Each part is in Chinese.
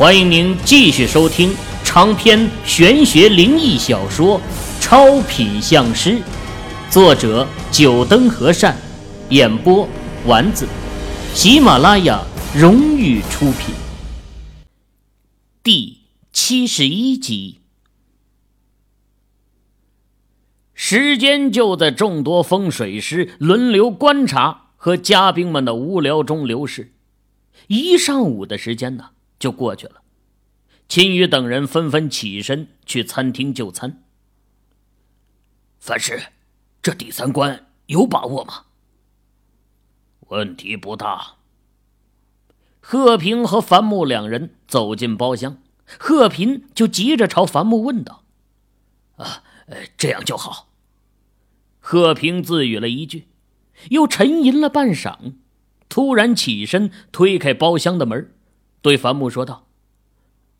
欢迎您继续收听长篇玄学灵异小说《超品相师》，作者：九灯和善，演播：丸子，喜马拉雅荣誉出品。第七十一集，时间就在众多风水师轮流观察和嘉宾们的无聊中流逝。一上午的时间呢？就过去了，秦宇等人纷纷起身去餐厅就餐。范师，这第三关有把握吗？问题不大。贺平和樊木两人走进包厢，贺平就急着朝樊木问道：“啊，这样就好。”贺平自语了一句，又沉吟了半晌，突然起身推开包厢的门。对樊木说道：“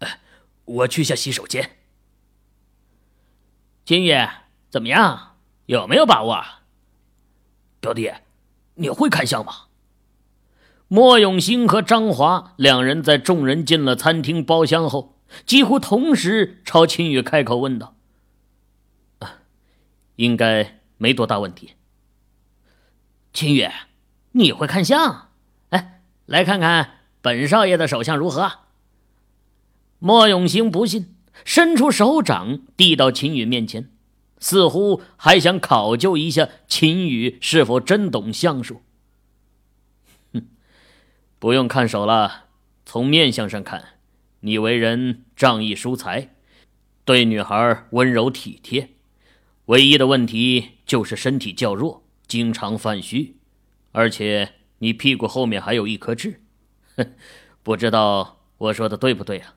哎，我去下洗手间。”秦宇，怎么样？有没有把握？表弟，你会看相吗？莫永兴和张华两人在众人进了餐厅包厢后，几乎同时朝秦宇开口问道：“啊，应该没多大问题。”秦宇，你会看相？哎，来看看。本少爷的手相如何？莫永兴不信，伸出手掌递到秦宇面前，似乎还想考究一下秦宇是否真懂相术。哼，不用看手了，从面相上看，你为人仗义疏财，对女孩温柔体贴，唯一的问题就是身体较弱，经常犯虚，而且你屁股后面还有一颗痣。不知道我说的对不对啊？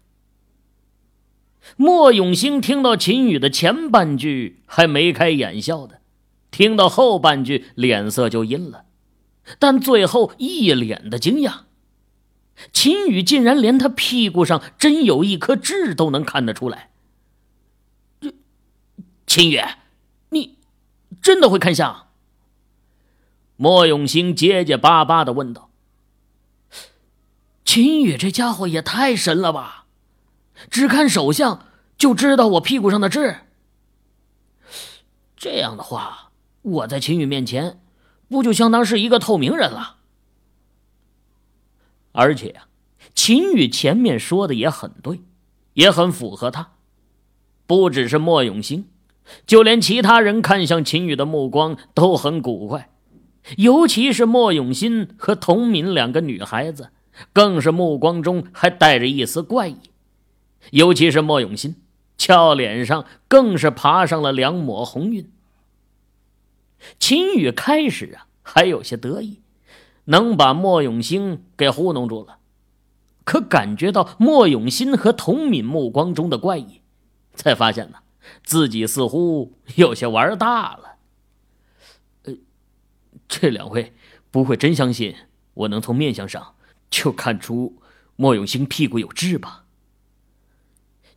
莫永兴听到秦宇的前半句还眉开眼笑的，听到后半句脸色就阴了，但最后一脸的惊讶。秦宇竟然连他屁股上真有一颗痣都能看得出来。这，秦宇，你真的会看相？莫永兴结结巴巴的问道。秦宇这家伙也太神了吧！只看手相就知道我屁股上的痣。这样的话，我在秦宇面前不就相当是一个透明人了？而且呀，秦宇前面说的也很对，也很符合他。不只是莫永兴，就连其他人看向秦宇的目光都很古怪，尤其是莫永新和童敏两个女孩子。更是目光中还带着一丝怪异，尤其是莫永新，俏脸上更是爬上了两抹红晕。秦宇开始啊还有些得意，能把莫永兴给糊弄住了，可感觉到莫永新和童敏目光中的怪异，才发现呢自己似乎有些玩大了。呃，这两位不会真相信我能从面相上？就看出莫永兴屁股有痣吧。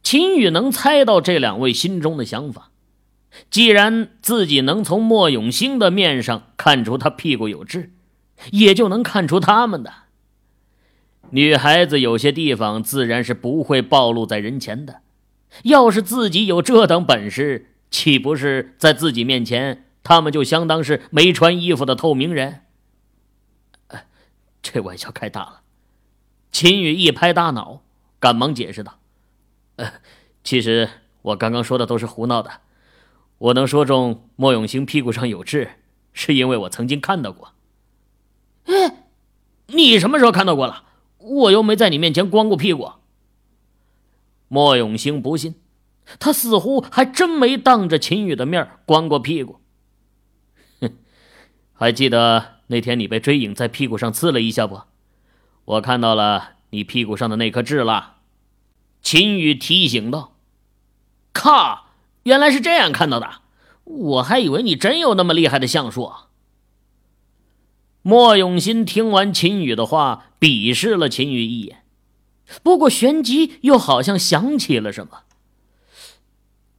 秦宇能猜到这两位心中的想法。既然自己能从莫永兴的面上看出他屁股有痣，也就能看出他们的。女孩子有些地方自然是不会暴露在人前的。要是自己有这等本事，岂不是在自己面前，他们就相当是没穿衣服的透明人？这玩笑开大了。秦宇一拍大脑，赶忙解释道：“呃，其实我刚刚说的都是胡闹的。我能说中莫永兴屁股上有痣，是因为我曾经看到过。”“哎，你什么时候看到过了？我又没在你面前光过屁股。”莫永兴不信，他似乎还真没当着秦宇的面光过屁股。哼，还记得那天你被追影在屁股上刺了一下不？我看到了你屁股上的那颗痣了，秦宇提醒道：“靠，原来是这样看到的，我还以为你真有那么厉害的相术。”莫永新听完秦宇的话，鄙视了秦宇一眼，不过旋即又好像想起了什么，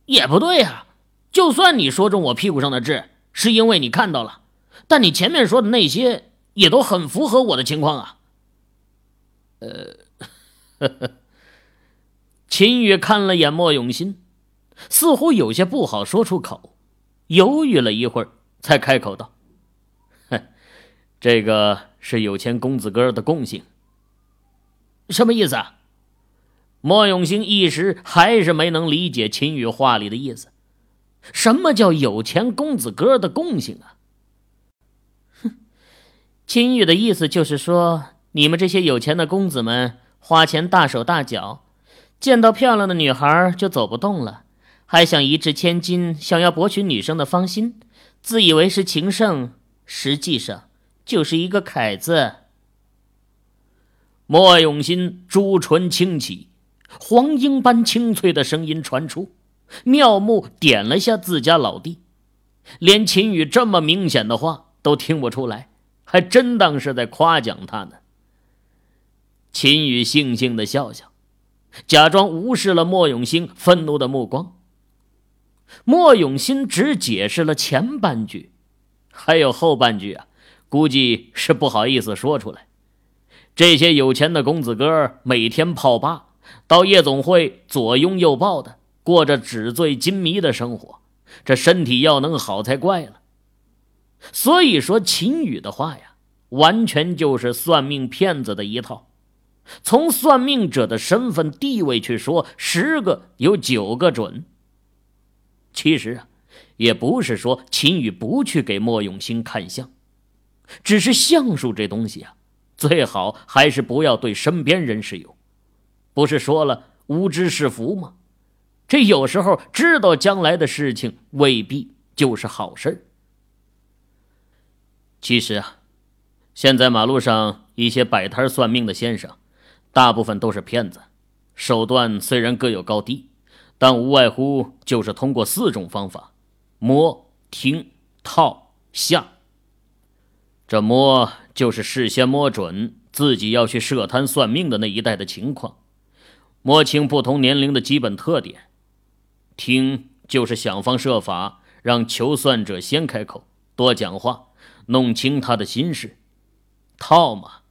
也不对啊，就算你说中我屁股上的痣是因为你看到了，但你前面说的那些也都很符合我的情况啊。呃，秦宇看了眼莫永新，似乎有些不好说出口，犹豫了一会儿，才开口道：“哼，这个是有钱公子哥的共性。什么意思啊？”莫永兴一时还是没能理解秦宇话里的意思。什么叫有钱公子哥的共性啊？哼，秦宇的意思就是说，你们这些有钱的公子们花钱大手大脚，见到漂亮的女孩就走不动了，还想一掷千金，想要博取女生的芳心，自以为是情圣，实际上就是一个凯子。莫永新朱唇轻启。黄莺般清脆的声音传出，妙木点了下自家老弟，连秦宇这么明显的话都听不出来，还真当是在夸奖他呢。秦宇悻悻的笑笑，假装无视了莫永兴愤怒的目光。莫永兴只解释了前半句，还有后半句啊，估计是不好意思说出来。这些有钱的公子哥每天泡吧。到夜总会左拥右抱的，过着纸醉金迷的生活，这身体要能好才怪了。所以说，秦宇的话呀，完全就是算命骗子的一套。从算命者的身份地位去说，十个有九个准。其实啊，也不是说秦宇不去给莫永兴看相，只是相术这东西啊，最好还是不要对身边人使用。不是说了无知是福吗？这有时候知道将来的事情未必就是好事其实啊，现在马路上一些摆摊算命的先生，大部分都是骗子，手段虽然各有高低，但无外乎就是通过四种方法：摸、听、套、下。这摸就是事先摸准自己要去设摊算命的那一带的情况。摸清不同年龄的基本特点，听就是想方设法让求算者先开口，多讲话，弄清他的心事；套嘛，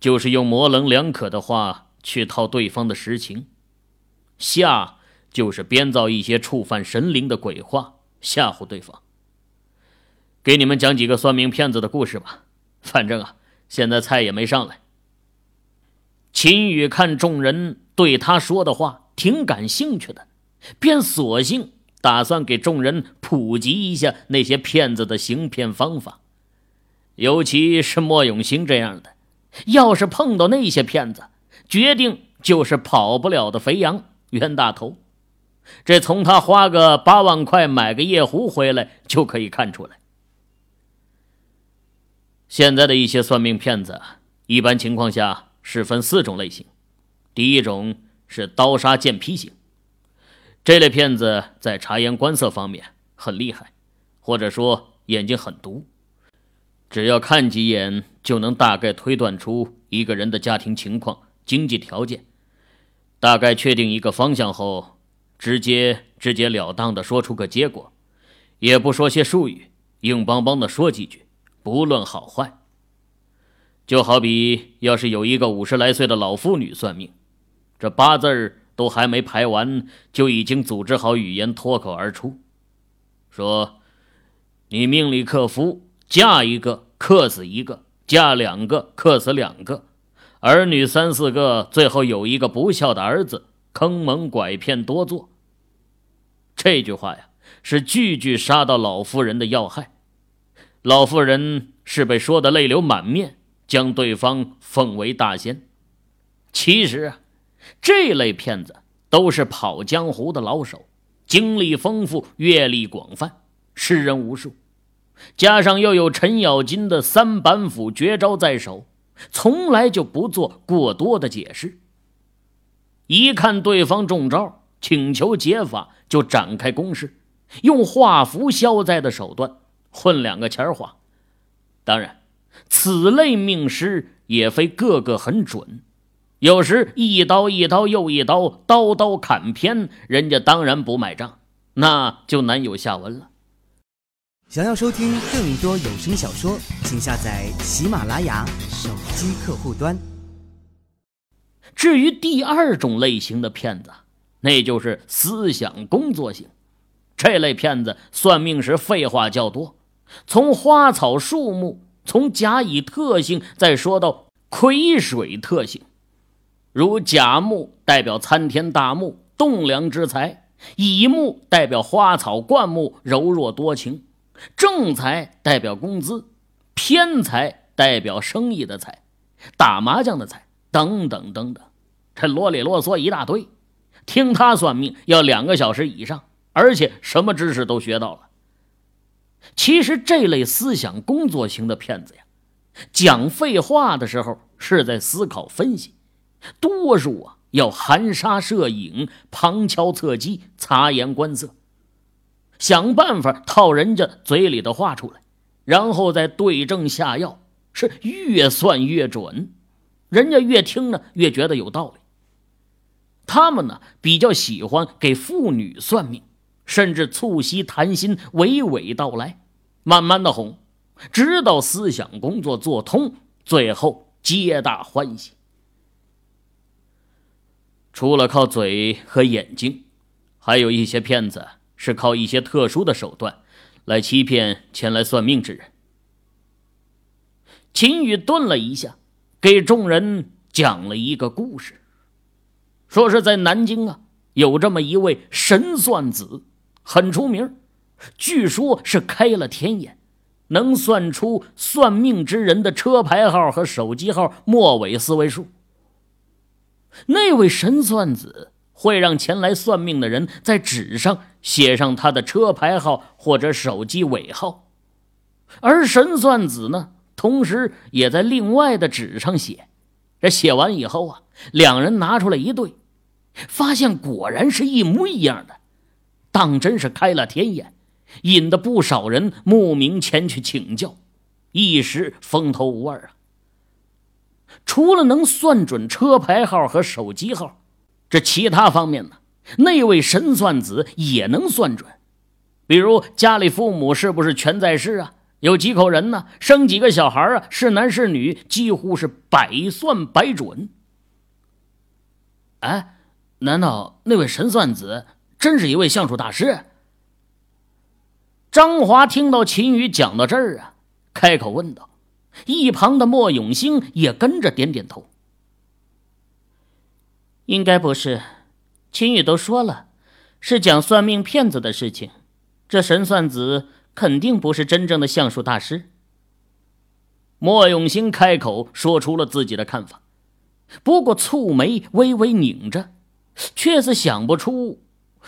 就是用模棱两可的话去套对方的实情；吓就是编造一些触犯神灵的鬼话吓唬对方。给你们讲几个算命骗子的故事吧，反正啊，现在菜也没上来。秦宇看众人。对他说的话挺感兴趣的，便索性打算给众人普及一下那些骗子的行骗方法。尤其是莫永兴这样的，要是碰到那些骗子，决定就是跑不了的肥羊冤大头。这从他花个八万块买个夜壶回来就可以看出来。现在的一些算命骗子，一般情况下是分四种类型。第一种是刀杀剑劈型，这类骗子在察言观色方面很厉害，或者说眼睛很毒，只要看几眼就能大概推断出一个人的家庭情况、经济条件，大概确定一个方向后，直接直截了当的说出个结果，也不说些术语，硬邦邦的说几句，不论好坏。就好比要是有一个五十来岁的老妇女算命。这八字儿都还没排完，就已经组织好语言脱口而出，说：“你命里克夫，嫁一个克死一个，嫁两个克死两个，儿女三四个，最后有一个不孝的儿子，坑蒙拐骗多做。”这句话呀，是句句杀到老妇人的要害。老妇人是被说的泪流满面，将对方奉为大仙。其实啊。这类骗子都是跑江湖的老手，经历丰富，阅历广泛，识人无数，加上又有程咬金的三板斧绝招在手，从来就不做过多的解释。一看对方中招，请求解法，就展开攻势，用画符消灾的手段混两个钱花。当然，此类命师也非个个很准。有时一刀一刀又一刀，刀刀砍偏，人家当然不买账，那就难有下文了。想要收听更多有声小说，请下载喜马拉雅手机客户端。至于第二种类型的骗子，那就是思想工作型。这类骗子算命时废话较多，从花草树木，从甲乙特性，再说到癸水特性。如甲木代表参天大木，栋梁之才；乙木代表花草灌木，柔弱多情；正财代表工资，偏财代表生意的财，打麻将的财，等等等等。这啰里啰嗦一大堆，听他算命要两个小时以上。而且什么知识都学到了。其实这类思想工作型的骗子呀，讲废话的时候是在思考分析，多数啊要含沙射影、旁敲侧击、察言观色，想办法套人家嘴里的话出来，然后再对症下药，是越算越准，人家越听呢越觉得有道理。他们呢比较喜欢给妇女算命。甚至促膝谈心，娓娓道来，慢慢的哄，直到思想工作做通，最后皆大欢喜。除了靠嘴和眼睛，还有一些骗子是靠一些特殊的手段来欺骗前来算命之人。秦宇顿了一下，给众人讲了一个故事，说是在南京啊，有这么一位神算子。很出名，据说是开了天眼，能算出算命之人的车牌号和手机号末尾四位数。那位神算子会让前来算命的人在纸上写上他的车牌号或者手机尾号，而神算子呢，同时也在另外的纸上写。这写完以后啊，两人拿出来一对，发现果然是一模一样的。当真是开了天眼，引得不少人慕名前去请教，一时风头无二啊。除了能算准车牌号和手机号，这其他方面呢？那位神算子也能算准，比如家里父母是不是全在世啊？有几口人呢？生几个小孩啊？是男是女？几乎是百算百准。哎，难道那位神算子？真是一位相术大师。张华听到秦宇讲到这儿啊，开口问道：“一旁的莫永兴也跟着点点头。应该不是，秦宇都说了，是讲算命骗子的事情。这神算子肯定不是真正的相术大师。”莫永兴开口说出了自己的看法，不过蹙眉微微拧着，却是想不出。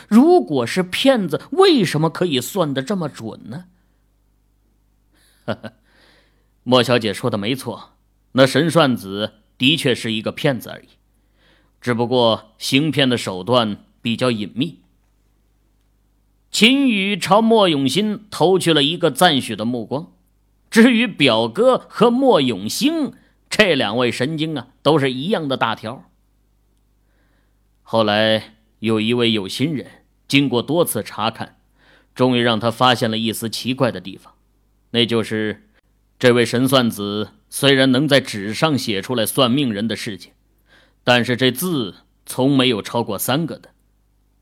如果是骗子，为什么可以算得这么准呢？呵呵，莫小姐说的没错，那神算子的确是一个骗子而已，只不过行骗的手段比较隐秘。秦宇朝莫永新投去了一个赞许的目光。至于表哥和莫永兴这两位神经啊，都是一样的大条。后来。有一位有心人，经过多次查看，终于让他发现了一丝奇怪的地方，那就是这位神算子虽然能在纸上写出来算命人的事情，但是这字从没有超过三个的。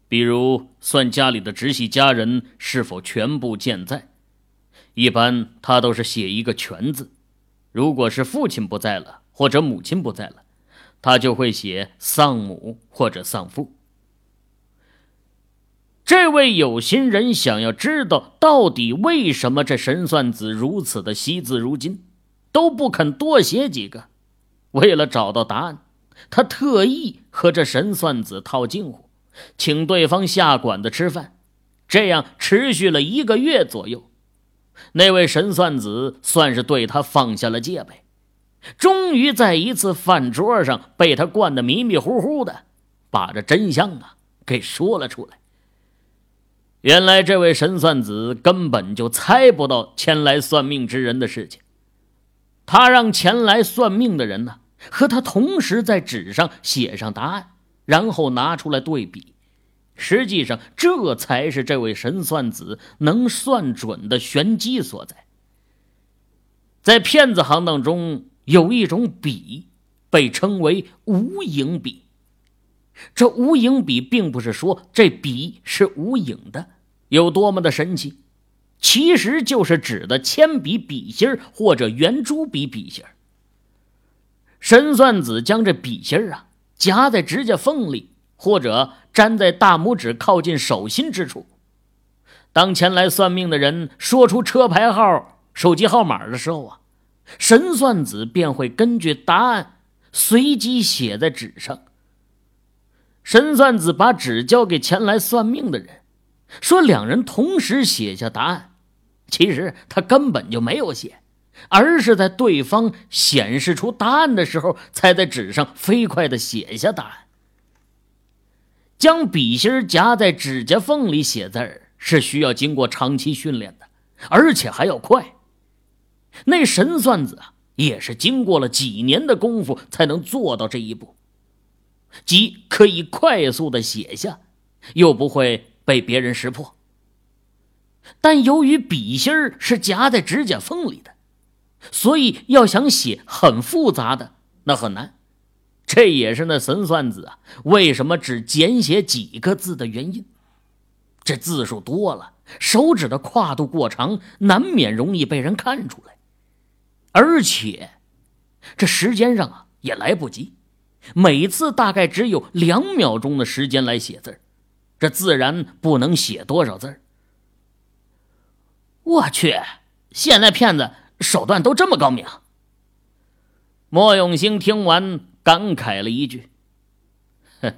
比如算家里的直系家人是否全部健在，一般他都是写一个全字；如果是父亲不在了，或者母亲不在了，他就会写丧母或者丧父。这位有心人想要知道到底为什么这神算子如此的惜字如金，都不肯多写几个。为了找到答案，他特意和这神算子套近乎，请对方下馆子吃饭，这样持续了一个月左右。那位神算子算是对他放下了戒备，终于在一次饭桌上被他灌得迷迷糊糊的，把这真相啊给说了出来。原来这位神算子根本就猜不到前来算命之人的事情，他让前来算命的人呢和他同时在纸上写上答案，然后拿出来对比。实际上，这才是这位神算子能算准的玄机所在。在骗子行当中，有一种笔被称为无影笔，这无影笔并不是说这笔是无影的，有多么的神奇，其实就是指的铅笔笔芯或者圆珠笔笔芯神算子将这笔芯儿啊夹在指甲缝里，或者粘在大拇指靠近手心之处。当前来算命的人说出车牌号、手机号码的时候啊，神算子便会根据答案随机写在纸上。神算子把纸交给前来算命的人，说两人同时写下答案。其实他根本就没有写，而是在对方显示出答案的时候，才在纸上飞快的写下答案。将笔芯夹在指甲缝里写字儿。是需要经过长期训练的，而且还要快。那神算子啊，也是经过了几年的功夫才能做到这一步，即可以快速的写下，又不会被别人识破。但由于笔芯儿是夹在指甲缝里的，所以要想写很复杂的，那很难。这也是那神算子啊，为什么只简写几个字的原因。这字数多了，手指的跨度过长，难免容易被人看出来。而且，这时间上啊也来不及，每次大概只有两秒钟的时间来写字这自然不能写多少字我去，现在骗子手段都这么高明。莫永兴听完感慨了一句：“哼，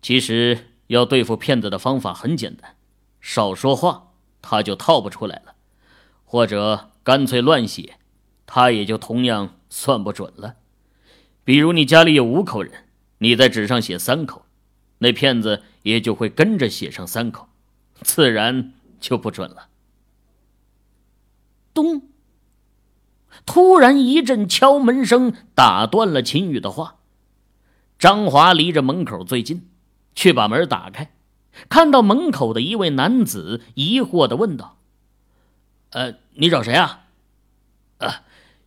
其实。”要对付骗子的方法很简单，少说话，他就套不出来了；或者干脆乱写，他也就同样算不准了。比如你家里有五口人，你在纸上写三口，那骗子也就会跟着写上三口，自然就不准了。咚！突然一阵敲门声打断了秦宇的话。张华离着门口最近。去把门打开，看到门口的一位男子，疑惑的问道：“呃，你找谁啊？”“呃，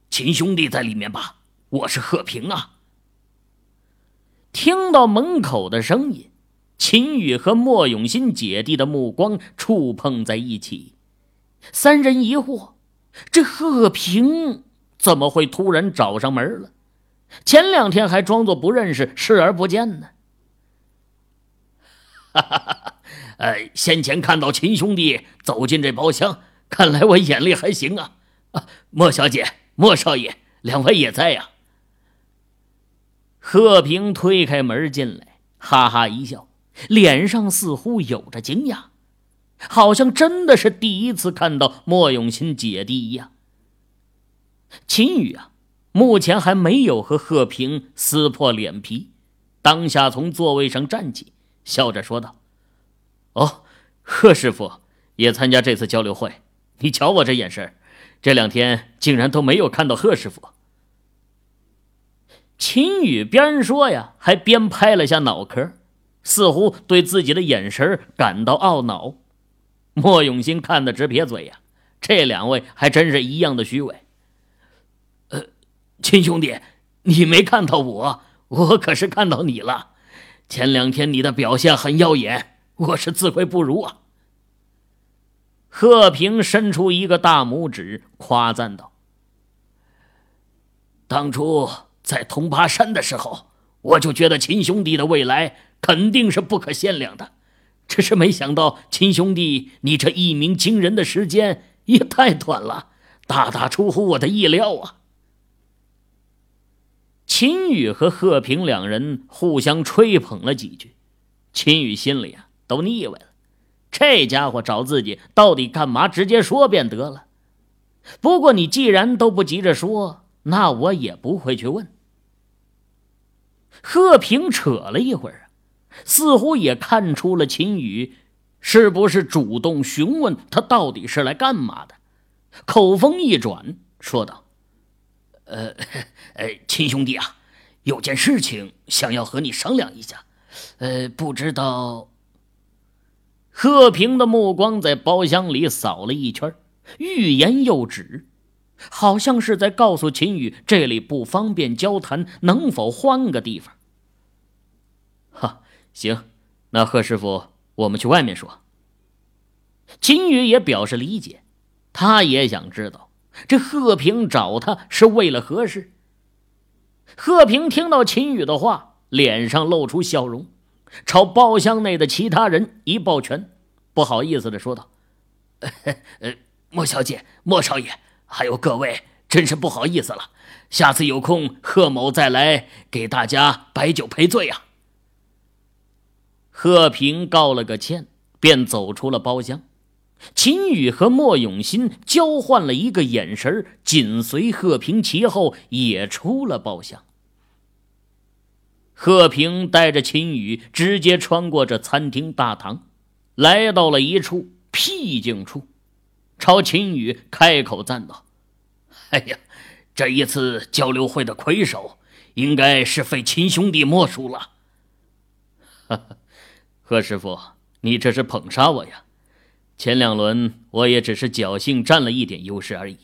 秦兄弟在里面吧？我是贺平啊。”听到门口的声音，秦宇和莫永新姐弟的目光触碰在一起，三人疑惑：这贺平怎么会突然找上门了？前两天还装作不认识、视而不见呢？哈哈！呃，先前看到秦兄弟走进这包厢，看来我眼力还行。啊，莫小姐、莫少爷，两位也在呀。贺平推开门进来，哈哈一笑，脸上似乎有着惊讶，好像真的是第一次看到莫永新姐弟一样。秦宇啊，目前还没有和贺平撕破脸皮，当下从座位上站起。笑着说道：“哦，贺师傅也参加这次交流会。你瞧我这眼神，这两天竟然都没有看到贺师傅。”秦宇边说呀，还边拍了下脑壳，似乎对自己的眼神感到懊恼。莫永兴看得直撇嘴呀，这两位还真是一样的虚伪。呃，秦兄弟，你没看到我，我可是看到你了。前两天你的表现很耀眼，我是自愧不如啊。贺平伸出一个大拇指，夸赞道：“当初在铜巴山的时候，我就觉得秦兄弟的未来肯定是不可限量的，只是没想到秦兄弟你这一鸣惊人的时间也太短了，大大出乎我的意料啊。”秦宇和贺平两人互相吹捧了几句，秦宇心里啊都腻歪了。这家伙找自己到底干嘛？直接说便得了。不过你既然都不急着说，那我也不会去问。贺平扯了一会儿，似乎也看出了秦宇是不是主动询问他到底是来干嘛的，口风一转，说道。呃，呃，秦兄弟啊，有件事情想要和你商量一下。呃，不知道。贺平的目光在包厢里扫了一圈，欲言又止，好像是在告诉秦宇这里不方便交谈，能否换个地方。行，那贺师傅，我们去外面说。秦宇也表示理解，他也想知道这贺平找他是为了何事。贺平听到秦宇的话，脸上露出笑容，朝包厢内的其他人一抱拳，不好意思的说道：“呃，莫小姐，莫少爷，还有各位，真是不好意思了。下次有空，贺某再来给大家摆酒赔罪啊。”贺平告了个歉，便走出了包厢。秦宇和莫永新交换了一个眼神，紧随贺平其后，也出了包厢。贺平带着秦宇直接穿过这餐厅大堂，来到了一处僻静处，朝秦宇开口赞道：“哎呀，这一次交流会的魁首，应该是非秦兄弟莫属了。”哈哈。贺师傅，你这是捧杀我呀！前两轮我也只是侥幸占了一点优势而已。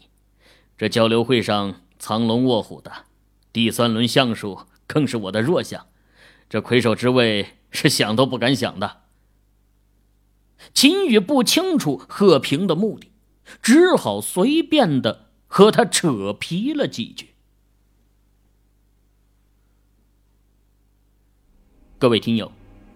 这交流会上藏龙卧虎的，第三轮相术更是我的弱项，这魁首之位是想都不敢想的。秦宇不清楚贺平的目的，只好随便的和他扯皮了几句。各位听友。